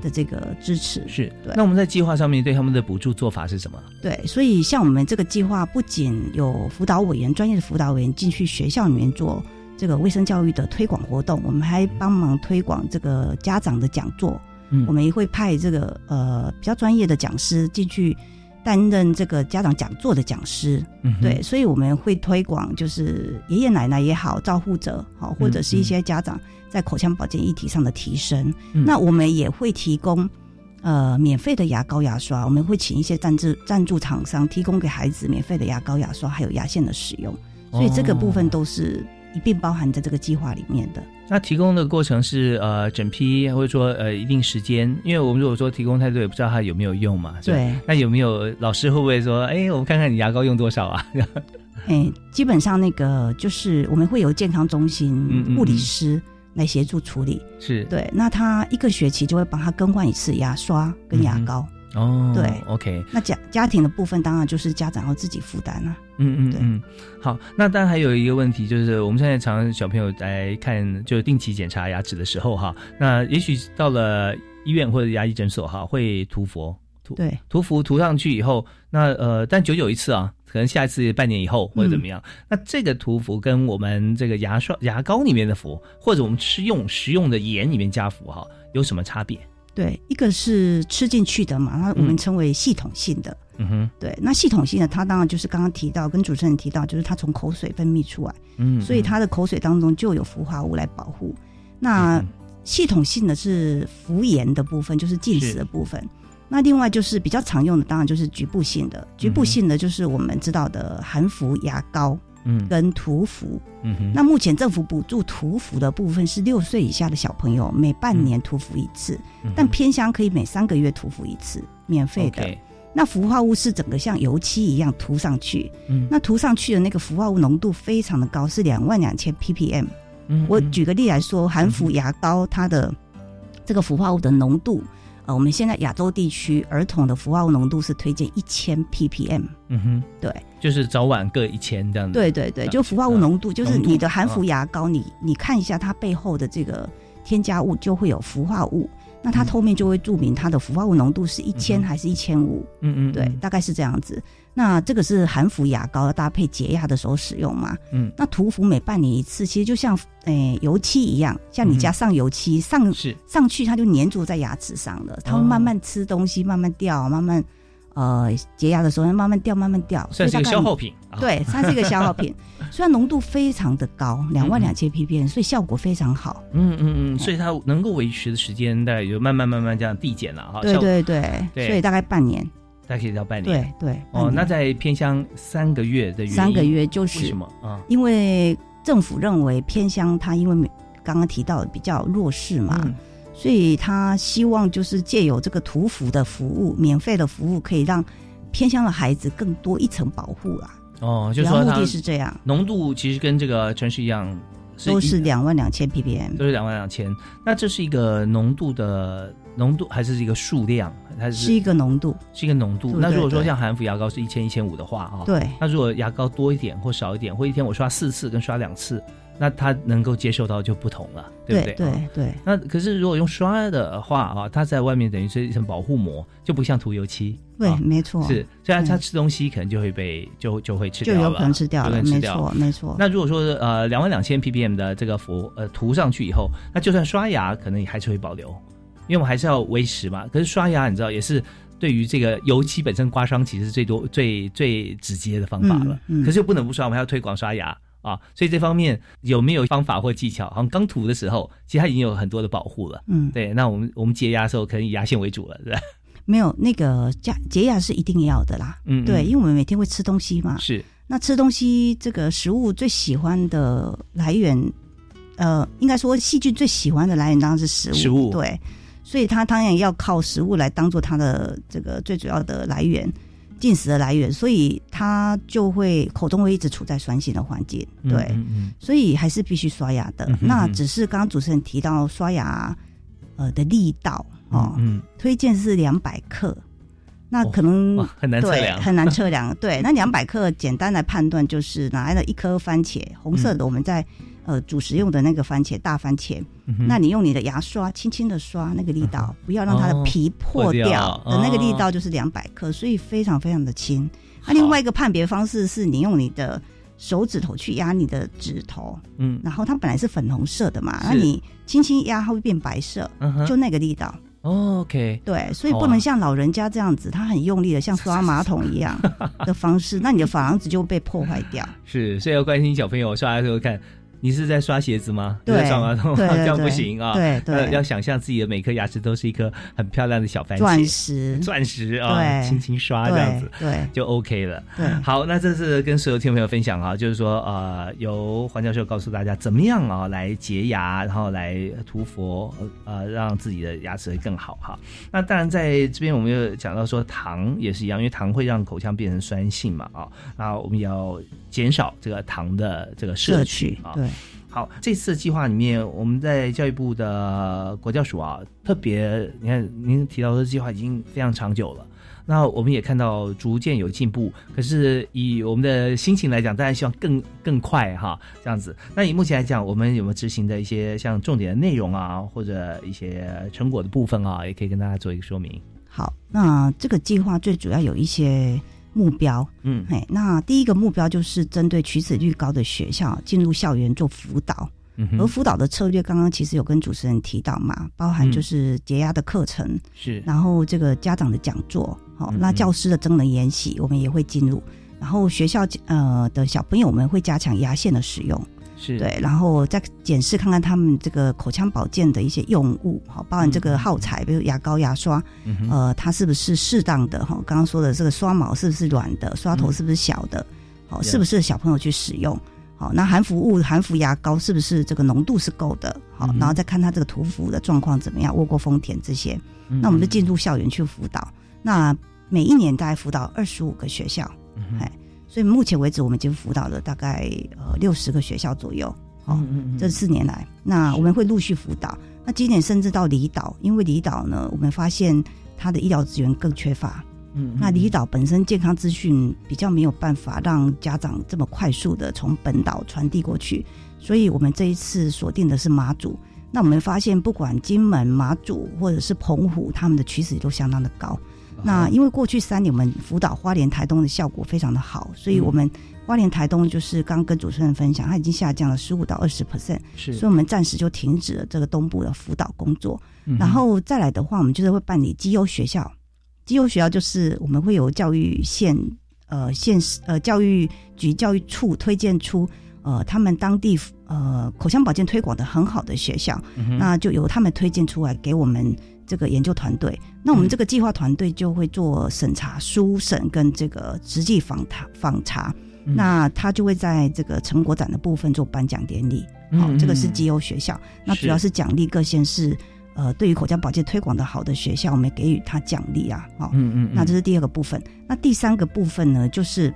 的这个支持，是。对。那我们在计划上面对他们的补助做法是什么？对，所以像我们这个计划，不仅有辅导委员、专业的辅导委员进去学校里面做这个卫生教育的推广活动，我们还帮忙推广这个家长的讲座。嗯，我们也会派这个呃比较专业的讲师进去担任这个家长讲座的讲师，嗯对，所以我们会推广，就是爷爷奶奶也好，照护者好，或者是一些家长在口腔保健议题上的提升。嗯那我们也会提供呃免费的牙膏、牙刷，我们会请一些赞助赞助厂商提供给孩子免费的牙膏、牙刷，还有牙线的使用。所以这个部分都是一并包含在这个计划里面的。那提供的过程是呃整批，或者说呃一定时间，因为我们如果说提供太多，也不知道它有没有用嘛。对那有没有老师会不会说，哎，我们看看你牙膏用多少啊？哎，基本上那个就是我们会有健康中嗯心嗯护理师来协助处理。是对，那他一个学期就会帮他更换一次牙刷跟牙膏。哦，对，OK，那家家庭的部分当然就是家长要自己负担了。嗯嗯嗯，好。那当然还有一个问题，就是我们现在常常小朋友来看，就定期检查牙齿的时候哈，那也许到了医院或者牙医诊所哈，会涂佛，涂对涂氟涂上去以后，那呃，但久久一次啊，可能下一次半年以后或者怎么样。那这个涂氟跟我们这个牙刷、牙膏里面的氟，或者我们吃用食用的盐里面加氟哈，有什么差别？对，一个是吃进去的嘛，那我们称为系统性的。嗯哼，对，那系统性的它当然就是刚刚提到，跟主持人提到，就是它从口水分泌出来，嗯所以它的口水当中就有氟化物来保护。那系统性的是氟盐的部分，就是进食的部分。那另外就是比较常用的，当然就是局部性的。局部性的就是我们知道的含氟牙膏，嗯，跟涂氟。嗯哼，那目前政府补助涂氟的部分是六岁以下的小朋友每半年涂氟一次，嗯但偏乡可以每三个月涂氟一次，免费的。那氟化物是整个像油漆一样涂上去，嗯那涂上去的那个氟化物浓度非常的高，是两万两千 ppm。嗯我举个例来说，含氟牙膏它的这个氟化物的浓度，呃，我们现在亚洲地区儿童的氟化物浓度是推荐一千 ppm。嗯哼，对，就是早晚各一千这样子。对对对，就氟化物浓度，就是你的含氟啊牙膏，你你看一下它背后的这个添加物就会有氟化物，那它后面就会注明它的氟化物浓度是一千还是一千五。嗯嗯，对，大概是这样子。那这个是含氟牙膏搭配洁牙的时候使用嘛？嗯，那涂氟每半年一次，其实就像诶、油漆一样，像你家上油漆、上是上去，它就粘住在牙齿上了，它会慢慢吃东西，慢慢掉，慢慢呃洁牙的时候慢慢掉，慢慢掉，算是一个消耗品啊对，它是一个消耗品，虽然浓度非常的高，两万两千 ppm，所以效果非常好。嗯嗯嗯，所以它能够维持的时间大概就慢慢慢慢这样递减了哈。对对，对所以大概半年。大概可以到半年。对对哦，那在偏乡三个月的原因三个月就是为什么啊？因为政府认为偏乡它因为刚刚提到的比较弱势嘛，嗯所以他希望就是借由这个涂氟的服务，免费的服务，可以让偏乡的孩子更多一层保护啦。哦，就是目的是这样，浓度其实跟这个城市一样，都是两万两千 ppm，都是两万两千。那这是一个浓度的浓度，还是一个数量？它是是一个浓度，是一个浓度。那如果说像含氟牙膏是一千一千五的话啊，对那如果牙膏多一点或少一点，或一天我刷四次跟刷两次，那它能够接受到就不同了，对不对？对啊对那可是如果用刷的话啊，它在外面等于是一层保护膜，就不像涂油漆。对啊没错是，虽然它嗯吃东西可能就会被就就会吃掉了，就有可能吃掉了，没错没错。那如果说呃两万两千 ppm 的这个氟呃涂上去以后，那就算刷牙可能也还是会保留，因为我们还是要维持嘛。可是刷牙你知道也是对于这个油漆本身刮伤，其实是最多最最直接的方法了。嗯嗯可是又不能不刷，我们还要推广刷牙啊。所以这方面有没有方法或技巧？好像刚涂的时候，其实它已经有很多的保护了。嗯对。那我们我们洁牙的时候，可能以牙线为主了，对吧？没有那个洁洁牙是一定要的啦，嗯嗯对，因为我们每天会吃东西嘛，是。那吃东西这个食物最喜欢的来源，呃，应该说细菌最喜欢的来源当然是食物，食物对，所以它当然要靠食物来当做它的这个最主要的来源，进食的来源，所以它就会口中会一直处在酸性的环境，对，嗯嗯所以还是必须刷牙的。那只是刚刚主持人提到刷牙呃的力道哦，嗯推荐是两百克。那可能、哇很难测量对很难测量。对，那两百克简单来判断就是拿来了一颗番茄，红色的，我们在、呃主食用的那个番茄大番茄，嗯那你用你的牙刷轻轻的刷那个力道，不要让它的哦皮破破掉掉。的那个力哦。道就是两百克，所以非常非常的轻。那另外一个判别方式是你用你的手指头去压你的指头，嗯。然后它本来是粉红色的嘛，那你轻轻压它会变白色，嗯就那个力道。OK，对，所以不能像老人家这样子，他很用力的像刷马桶一样的方式，那你的珐琅质就被破坏掉。是，所以要关心小朋友刷的时候看。你是在刷鞋子吗？对，刷马桶这样不行啊！对对，要想象自己的每颗牙齿都是一颗很漂亮的小番茄，钻石，钻石啊，轻轻刷这样子，对，就 OK 了。对，好，那这是跟所有听众朋友分享啊，就是说呃，由黄教授告诉大家怎么样啊来洁牙，然后来涂佛，呃，让自己的牙齿会更好哈。那当然在这边我们又讲到说糖也是一样，因为糖会让口腔变成酸性嘛啊，那我们也要减少这个糖的这个摄取啊。对好，这次计划里面，我们在教育部的国教署啊，特别你看，您提到的计划已经非常长久了。那我们也看到逐渐有进步，可是以我们的心情来讲，大家希望更更快哈，这样子。那以目前来讲，我们有没有执行的一些像重点的内容啊，或者一些成果的部分啊，也可以跟大家做一个说明。好，那这个计划最主要有一些。目标，嗯，哎，那第一个目标就是针对取齿率高的学校进入校园做辅导，而辅导的策略刚刚其实有跟主持人提到嘛，包含就是解压的课程，是，然后这个家长的讲座，好，那教师的真人演习我们也会进入，然后学校呃的小朋友们会加强牙线的使用。是对，然后再检视看看他们这个口腔保健的一些用物，好，包含这个耗材，比如牙膏、牙刷，呃，它是不是适当的？哈，刚刚说的这个刷毛是不是软的？刷头是不是小的？好，是不适合小朋友去使用？好，那含氟物、含氟牙膏是不是这个浓度是够的？好，然后再看他这个涂氟的状况怎么样，窝过丰田这些，那我们就进入校园去辅导。那每一年大概辅导二十五个学校，哎。所以目前为止，我们已经辅导了大概呃六十个学校左右。哦，这四年来，那我们会陆续辅导。那今年甚至到离岛，因为离岛呢，我们发现它的医疗资源更缺乏。嗯，那离岛本身健康资讯比较没有办法让家长这么快速的从本岛传递过去，所以我们这一次锁定的是马祖。那我们发现，不管金门、马祖或者是澎湖，他们的取死率都相当的高。那因为过去三年我们辅导花莲台东的效果非常的好，所以我们花莲台东就是刚跟主持人分享，它已经下降了十五到二十 percent，是，所以我们暂时就停止了这个东部的辅导工作。然后再来的话，我们就是会办理基优学校，基优学校就是我们会有教育县呃县呃教育局教育处推荐出呃他们当地呃口腔保健推广的很好的学校，那就由他们推荐出来给我们。这个研究团队，那我们这个计划团队就会做审查、书审跟这个实际访谈访查，那他就会在这个成果展的部分做颁奖典礼。好，这个是基优学校，那主要是奖励各县市呃对于口腔保健推广的好的学校，我们给予他奖励啊。好，嗯嗯，那这是第二个部分。那第三个部分呢，就是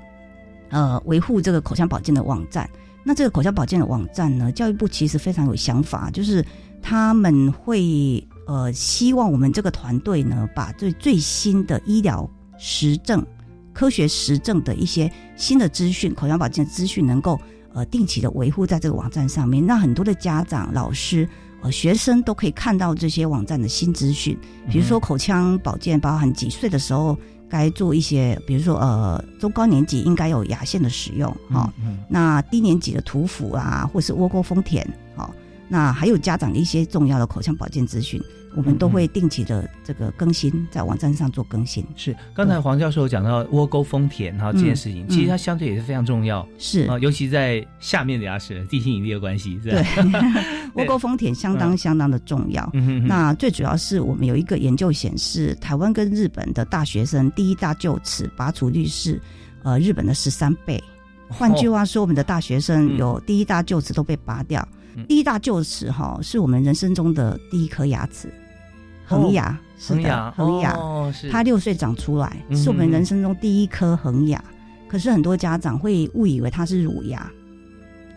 呃维护这个口腔保健的网站。那这个口腔保健的网站呢，教育部其实非常有想法，就是他们会。呃，希望我们这个团队呢，把最最新的医疗实证、科学实证的一些新的资讯、口腔保健资讯，能够呃定期的维护在这个网站上面，让很多的家长、老师、呃学生都可以看到这些网站的新资讯。比如说口腔保健，包含几岁的时候该做一些，比如说呃中高年级应该有牙线的使用，哈，那低年级的涂氟啊，或是窝沟丰田，好，那还有家长的一些重要的口腔保健资讯。我们都会定期的这个更新，在网站上做更新。是刚才黄教授讲到窝沟丰田哈这件事情，其实它相对也是非常重要。是啊，尤其在下面的牙齿，地心引力的关系，对，窝沟丰田相当相当的重要。那最主要是我们有一个研究显示，台湾跟日本的大学生第一大臼齿拔除率是呃日本的十三倍。换句话说，我们的大学生有第一大臼齿都被拔掉。第一大臼齿哈是我们人生中的第一颗牙齿。恒牙，是的，恒牙，他六岁长出来，是我们人生中第一颗恒牙。可是很多家长会误以为他是乳牙，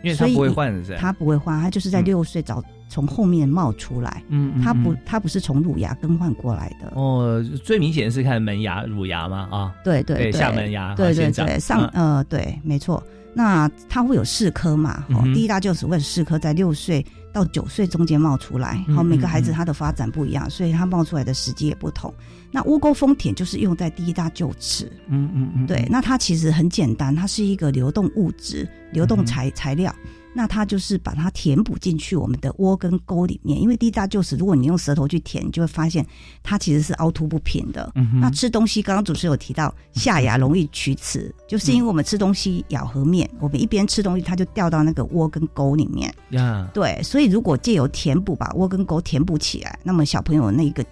因为他不会换，他不会换，他就是在六岁早从后面冒出来。嗯，它不，它不是从乳牙更换过来的。哦，最明显的是看门牙、乳牙嘛？啊，对对对，下门牙，对对对，上呃对，没错。那它会有四颗嘛？哦，第一大臼齿会四颗，在六岁。到九岁中间冒出来，好，每个孩子他的发展不一样，所以他冒出来的时机也不同。那窝沟丰田就是用在第一大臼齿，嗯嗯嗯，对，那它其实很简单，它是一个流动物质、流动材材料。那它就是把它填补进去我们的窝跟沟里面，因为低大就是，如果你用舌头去舔，你就会发现它其实是凹凸不平的。嗯那吃东西，刚刚主持人有提到下牙容易龋齿，就是因为我们吃东西咬合面，我们一边吃东西，它就掉到那个窝跟沟里面。呀，对，所以如果借由填补把窝跟沟填补起来，那么小朋友那个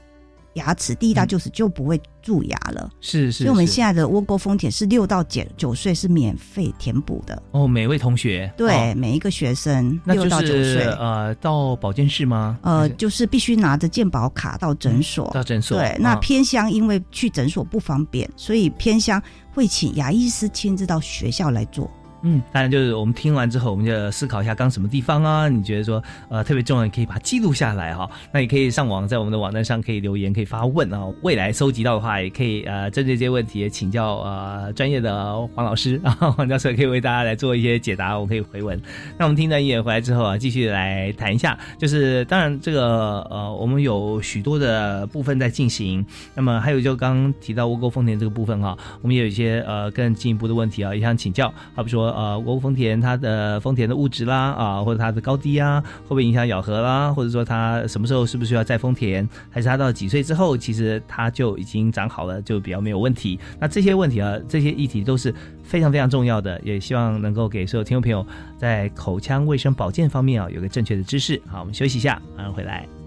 牙齿第一大就是就不会蛀牙了。是是，所以我们现在的窝沟丰田是六到九九岁是免费填补的。哦，每位同学对，哦每一个学生六到九岁，呃，到保健室吗？呃，就是必须拿着健保卡到诊所。嗯到诊所对，那哦偏乡因为去诊所不方便，所以偏乡会请牙医师亲自到学校来做。嗯，当然就是我们听完之后，我们就思考一下刚什么地方啊？你觉得说呃特别重要，你可以把它记录下来哈、那也可以上网，在我们的网站上可以留言，可以发问啊。未来收集到的话，也可以呃针对这些问题请教呃专业的黄老师啊，黄教授也可以为大家来做一些解答，我们可以回文。那我们听段音乐回来之后啊，继续来谈一下，就是当然这个呃我们有许多的部分在进行，那么还有就刚刚提到窝沟丰田这个部分哈、我们也有一些呃更进一步的问题啊，也想请教，好比说呃国丰田它的丰田的物质啦啊，或者它的高低啊，会不会影响咬合啦，或者说它什么时候是不是需要再丰田，还是它到几岁之后其实它就已经长好了，就比较没有问题。那这些问题啊，这些议题都是非常非常重要的，也希望能够给所有听众朋友在口腔卫生保健方面啊有个正确的知识。好，我们休息一下，马上回来。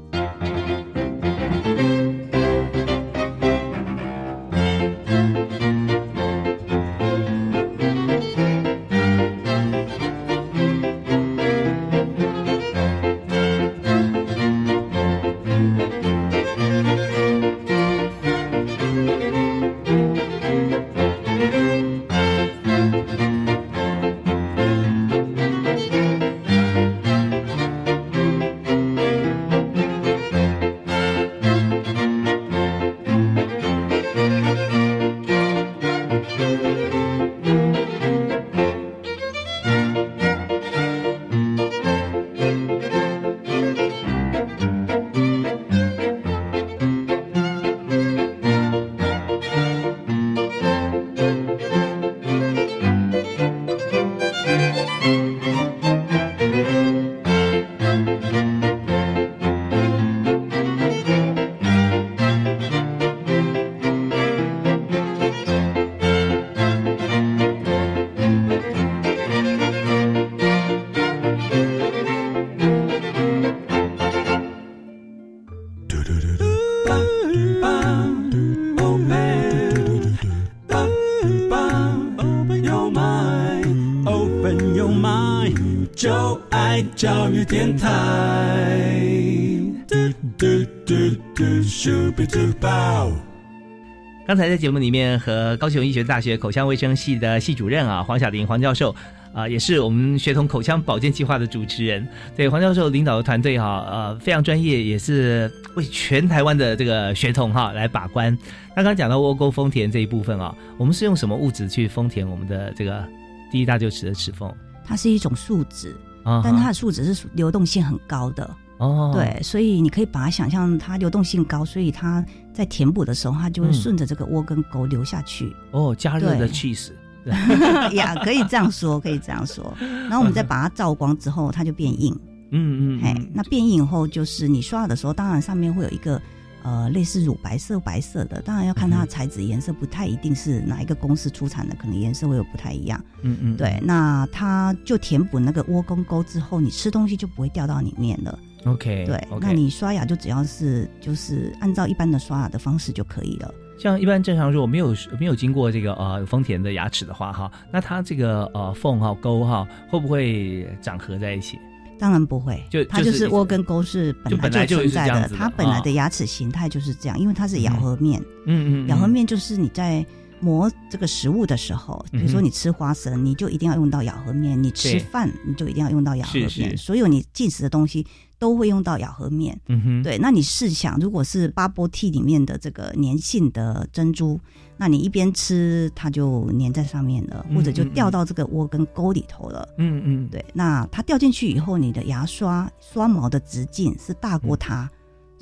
刚才在节目里面和高雄医学大学口腔卫生系的系主任啊黄晓玲黄教授啊、也是我们学童口腔保健计划的主持人。对黄教授领导的团队哈、呃非常专业，也是为全台湾的这个学童哈、来把关。那刚刚讲到窝沟丰田这一部分啊，我们是用什么物质去丰田我们的这个第一大臼齿的齿缝？它是一种树脂，啊但它的树脂是流动性很高的。哦，对，所以你可以把它想象它流动性高，所以它在填补的时候，它就会嗯顺着这个窝跟沟流下去。哦，加热的对 cheese。呀，可以这样说，可以这样说。然后我们再把它照光之后，它就变硬。嗯嗯嘿，那变硬以后，就是你刷的时候，当然上面会有一个呃类似乳白色、白色的，当然要看它的材质颜色，不太一定是哪一个公司出产的，可能颜色会有不太一样。嗯嗯，对，那它就填补那个窝跟沟之后，你吃东西就不会掉到里面了。OK，对那你刷牙就只要是就是按照一般的刷牙的方式就可以了。像一般正常如果没有没有经过这个呃丰田的牙齿的话哈，那它这个呃缝哈沟哈会不会长合在一起？当然不会，就它就是窝跟沟是本来来就存在的，它本来哦的牙齿形态就是这样，因为它是咬合面。嗯嗯嗯咬合面就是你在磨这个食物的时候，比如说你吃花生，你就一定要用到咬合面；你吃饭，你就一定要用到咬合面。所有你进食的东西都会用到咬合面。嗯哼，对，那你试想，如果是 bubble tea 里面的这个粘性的珍珠，那你一边吃它就粘在上面了，嗯或者就嗯掉到这个窝跟沟里头了。嗯嗯，对，那它掉进去以后，你的牙刷刷毛的直径是大过它，嗯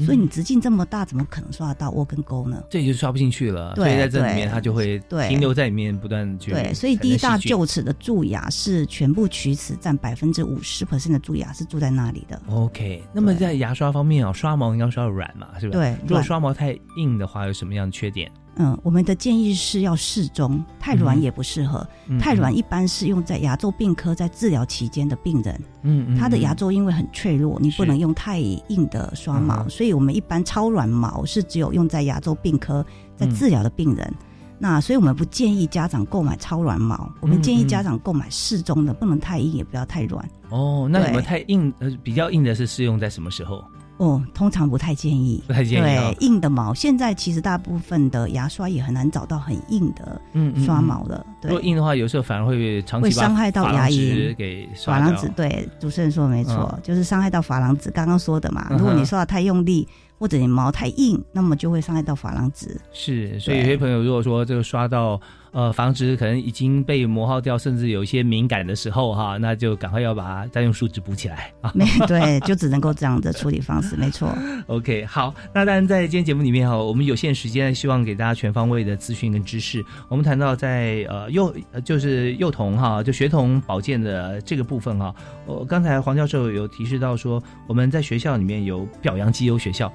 所以你直径这么大，怎么可能刷得到窝跟沟呢？这就刷不进去了。所以在这里面，它就会停留在里面，不断去。对，所以第一大臼齿的蛀牙是全部龋齿占百分之五十 percent 的蛀牙是住在那里的。OK，那么在牙刷方面啊，刷毛应该刷软嘛，是吧？对，如果刷毛太硬的话，有什么样的缺点？嗯，我们的建议是要适中，太软也不适合。太软一般是用在牙周病科在治疗期间的病人，嗯，他的牙周因为很脆弱，你不能用太硬的刷毛，所以我们一般超软毛是只有用在牙周病科在治疗的病人。那所以我们不建议家长购买超软毛，我们建议家长购买适中的，不能太硬，也不要太软。哦，那你们太硬呃比较硬的是适用在什么时候？哦，通常不太建议，不太建议。对，硬的毛，现在其实大部分的牙刷也很难找到很硬的刷毛的。如果硬的话，有时候反而会长期会伤害到牙龈，给珐琅质。对，主持人说的没错，就是伤害到珐琅质。刚刚说的嘛，如果你刷的太用力。或者你毛太硬，那么就会伤害到珐琅质。是，所以有些朋友如果说这个刷到呃珐琅质可能已经被磨耗掉，甚至有一些敏感的时候哈，那就赶快要把它再用树脂补起来啊。没对，就只能够这样的处理方式，没错。OK，好，那当然在今天节目里面哈，我们有限时间，希望给大家全方位的资讯跟知识。我们谈到在呃幼就是幼童哈，就学童保健的这个部分哈，我刚才黄教授有提示到说，我们在学校里面有表扬绩优学校。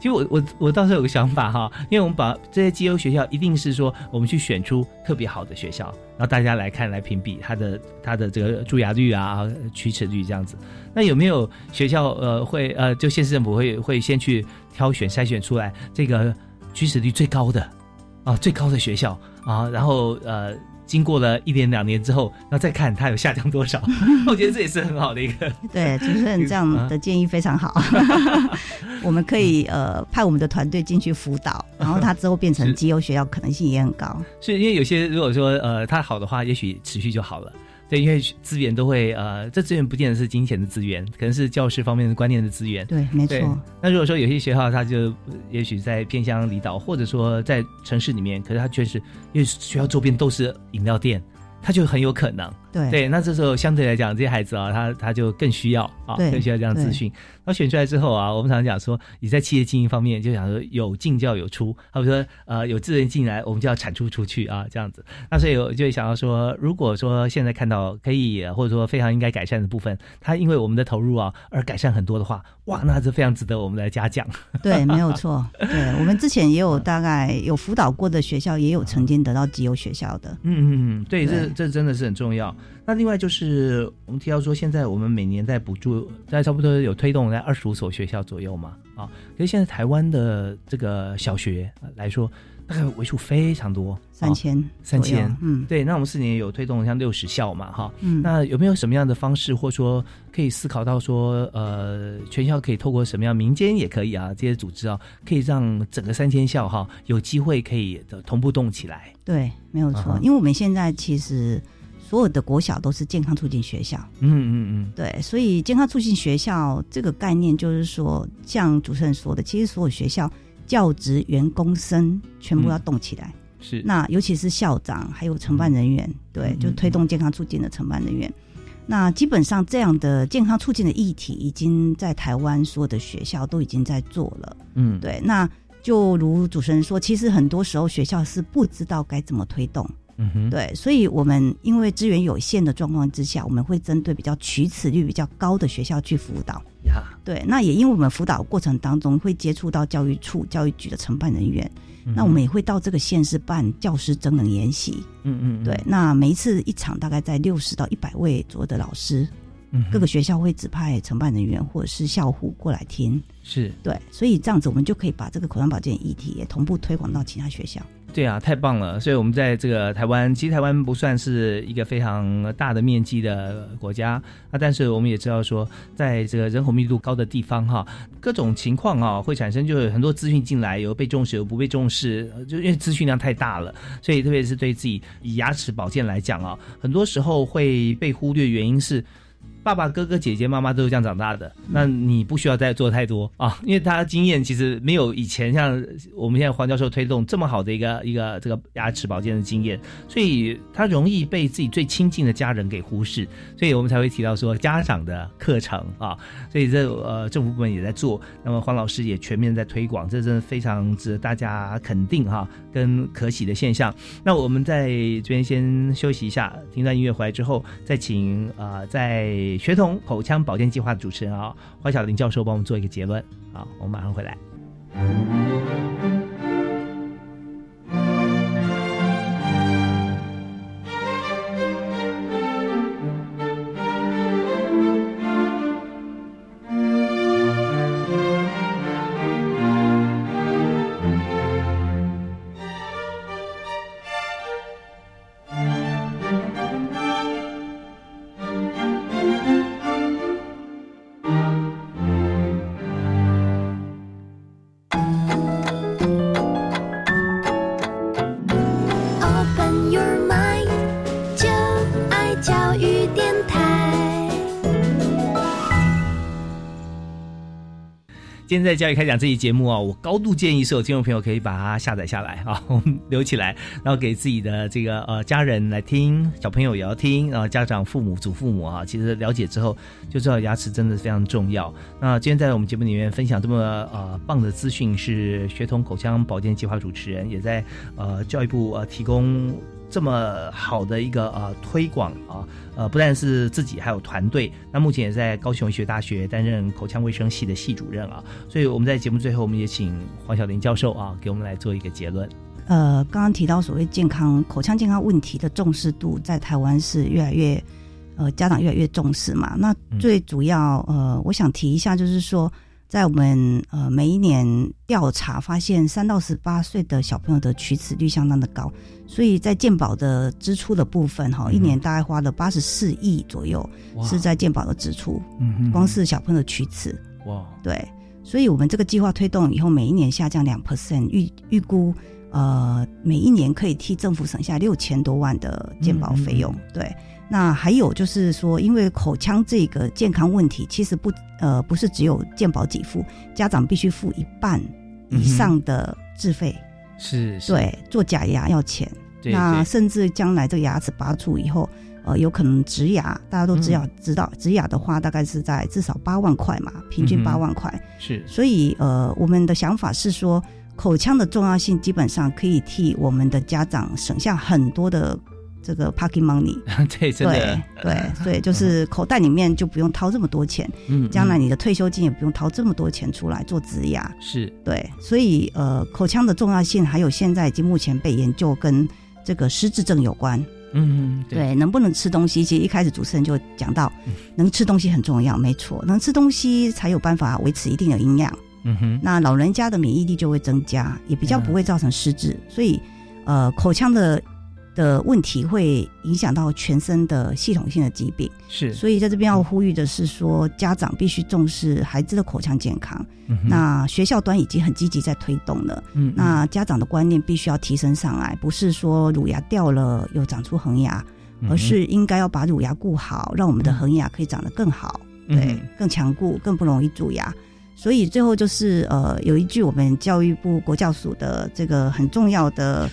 其实我我我倒是有个想法哈，因为我们把这些绩优学校一定是说我们去选出特别好的学校，然后大家来看来评比它的它的这个蛀牙率啊、龋齿率这样子。那有没有学校呃会呃就县市政府会会先去挑选筛选出来这个龋齿率最高的啊最高的学校啊，然后呃。经过了一年两年之后，然后再看它有下降多少，我觉得这也是很好的一个。对，主持人这样的建议非常好。我们可以呃派我们的团队进去辅导，然后它之后变成绩优学校可能性也很高。是因为有些如果说呃它好的话，也许持续就好了。对，因为资源都会呃，这资源不见得是金钱的资源，可能是教师方面的观念的资源。对，没错。那如果说有些学校，它就也许在偏乡离岛，或者说在城市里面，可是它确实因为学校周边都是饮料店。它就很有可能，对对，那这时候相对来讲，这些孩子啊，他他就更需要啊，更需要这样资讯。那选出来之后啊，我们常常讲说，你在企业经营方面，就想说有进就要有出，或者说呃有资源进来，我们就要产出出去啊，这样子。那所以我就会想要说，如果说现在看到可以或者说非常应该改善的部分，它因为我们的投入啊而改善很多的话，哇，那是非常值得我们来嘉奖。对，没有错。对我们之前也有大概有辅导过的学校，也有曾经得到绩优学校的。嗯嗯嗯，对，这。这真的是很重要。那另外就是我们提到说，现在我们每年在补助，在差不多有推动在二十五所学校左右嘛，啊，可是现在台湾的这个小学来说。大概为数非常多，三千，三千，嗯，对。那我们四年有推动像六十校嘛，哈，嗯，那有没有什么样的方式，或者说可以思考到说，呃，全校可以透过什么样，民间也可以啊，这些组织啊，可以让整个三千校哈有机会可以的同步动起来。对，没有错，因为我们现在其实所有的国小都是健康促进学校，嗯嗯嗯，对，所以健康促进学校这个概念就是说，像主持人说的，其实所有学校。教职员工生全部要动起来，是那尤其是校长还有承办人员，对，就推动健康促进的承办人员。那基本上这样的健康促进的议题，已经在台湾所有的学校都已经在做了。嗯，对。那就如主持人说，其实很多时候学校是不知道该怎么推动。嗯哼，对。所以我们因为资源有限的状况之下，我们会针对比较取此率比较高的学校去辅导。对，那也因为我们辅导过程当中会接触到教育处、教育局的承办人员，那我们也会到这个县市办教师真人研习。嗯嗯，对，那每一次一场大概在六十到一百位左右的老师，各个学校会指派承办人员或者是校护过来听。是对，所以这样子我们就可以把这个口腔保健议题也同步推广到其他学校。对啊，太棒了！所以，我们在这个台湾，其实台湾不算是一个非常大的面积的国家啊，但是我们也知道说，在这个人口密度高的地方哈，各种情况啊会产生，就是很多资讯进来，有被重视，有不被重视，就因为资讯量太大了，所以特别是对自己以牙齿保健来讲啊，很多时候会被忽略，原因是爸爸、哥哥、姐姐、妈妈都是这样长大的，那你不需要再做太多啊，因为他经验其实没有以前像我们现在黄教授推动这么好的一个一个这个牙齿保健的经验，所以他容易被自己最亲近的家人给忽视，所以我们才会提到说家长的课程啊，所以这呃政府部门也在做，那么黄老师也全面在推广，这真的非常值得大家肯定哈，跟可喜的现象。那我们在这边先休息一下，听段音乐回来之后，再请呃在。学童口腔保健计划的主持人啊，黄晓林教授帮我们做一个结论。啊，我们马上回来。今天在教育开讲这期节目啊，我高度建议所有听众朋友可以把它下载下来啊，留起来，然后给自己的这个呃家人来听，小朋友也要听，然后家长、父母、祖父母啊，其实了解之后就知道牙齿真的非常重要。那今天在我们节目里面分享这么呃棒的资讯，是学童口腔保健计划主持人，也在呃教育部呃提供。这么好的一个呃推广啊，呃不但是自己，还有团队。那目前也在高雄医学大学担任口腔卫生系的系主任啊。所以我们在节目最后，我们也请黄晓玲教授啊，给我们来做一个结论。呃，刚刚提到所谓健康口腔健康问题的重视度，在台湾是越来越呃家长越来越重视嘛。那最主要呃，我想提一下，就是说。在我们呃每一年调查发现，三到十八岁的小朋友的龋齿率相当的高，所以在健保的支出的部分哈，一年大概花了八十四亿左右是在健保的支出，嗯光是小朋友的龋齿，哇，对，所以我们这个计划推动以后，每一年下降两 percent，预预估呃每一年可以替政府省下六千多万的健保费用，对。那还有就是说，因为口腔这个健康问题，其实不呃不是只有健保给付，家长必须付一半以上的自费，是，对，做假牙要钱，那甚至将来这个牙齿拔除以后，呃，有可能植牙，大家都知道，知道植牙的话，大概是在至少八万块嘛，平均八万块，是，所以呃，我们的想法是说，口腔的重要性基本上可以替我们的家长省下很多的。这个 parking money，对，对，对，对，就 是口袋里面就不用掏这么多钱，嗯，将来你的退休金也不用掏这么多钱出来做植牙，是。对，所以呃，口腔的重要性还有现在已经目前被研究跟这个失智症有关，嗯，对，能不能吃东西？其实一开始主持人就讲到，能吃东西很重要，没错，能吃东西才有办法维持一定的营养，嗯哼，那老人家的免疫力就会增加，也比较不会造成失智，所以呃，口腔的。的问题会影响到全身的系统性的疾病，是，所以在这边要呼吁的是说，家长必须重视孩子的口腔健康。那学校端已经很积极在推动了，嗯，那家长的观念必须要提升上来，不是说乳牙掉了又长出恒牙，而是应该要把乳牙顾好，让我们的恒牙可以长得更好，对，更强固，更不容易蛀牙。所以最后就是呃，有一句我们教育部国教署的这个很重要的。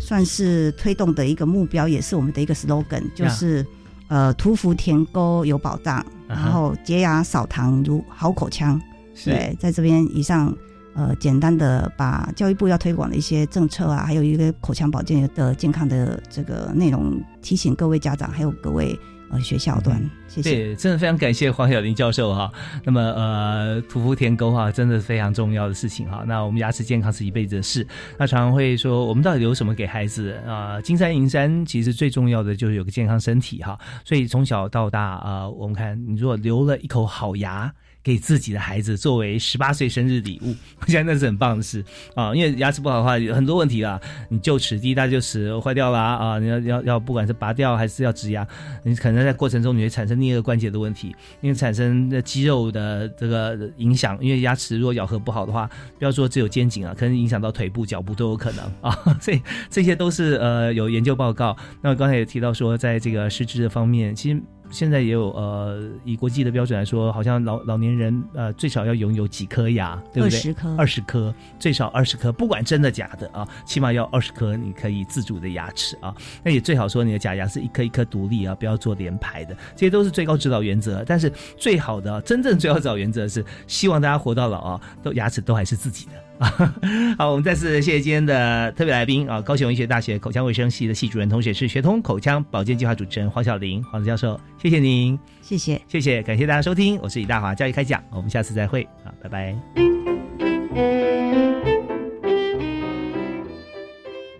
算是推动的一个目标，也是我们的一个 slogan，就是呃，屠夫填沟有保障，然后洁牙扫糖如好口腔。对，在这边以上呃，简单的把教育部要推广的一些政策啊，还有一个口腔保健的健康的这个内容，提醒各位家长还有各位。呃，学校端，谢谢。对，真的非常感谢黄晓玲教授哈。那么，呃，屠夫田沟哈，真的非常重要的事情哈。那我们牙齿健康是一辈子的事。那常常会说，我们到底留什么给孩子啊？金山银山其实最重要的就是有个健康身体哈。所以从小到大啊，我们看你如果留了一口好牙。给自己的孩子作为十八岁生日礼物，我觉得那是很棒的事啊！因为牙齿不好的话，有很多问题啦。你就齿、第一大臼齿坏掉了啊！你要要要，不管是拔掉还是要植牙，你可能在过程中你会产生颞颌关节的问题，因为产生的肌肉的这个影响。因为牙齿如果咬合不好的话，不要说只有肩颈啊，可能影响到腿部、脚部都有可能 啊。所以这些都是呃有研究报告。那刚才也提到说，在这个失智的方面，其实。现在也有呃，以国际的标准来说，好像老老年人呃最少要拥有几颗牙，对不对？二十颗，二十颗，最少二十颗，不管真的假的啊，起码要二十颗你可以自主的牙齿啊。那也最好说你的假牙是一颗一颗独立啊，不要做连排的，这些都是最高指导原则。但是最好的真正最高指导原则是希望大家活到老啊，都牙齿都还是自己的。好，我们再次谢谢今天的特别来宾啊，高雄医学大学口腔卫生系的系主任，同学是学通口腔保健计划主持人黄晓玲黄教授，谢谢您，谢谢，谢谢，感谢大家收听，我是李大华教育开讲，我们下次再会，好，拜拜。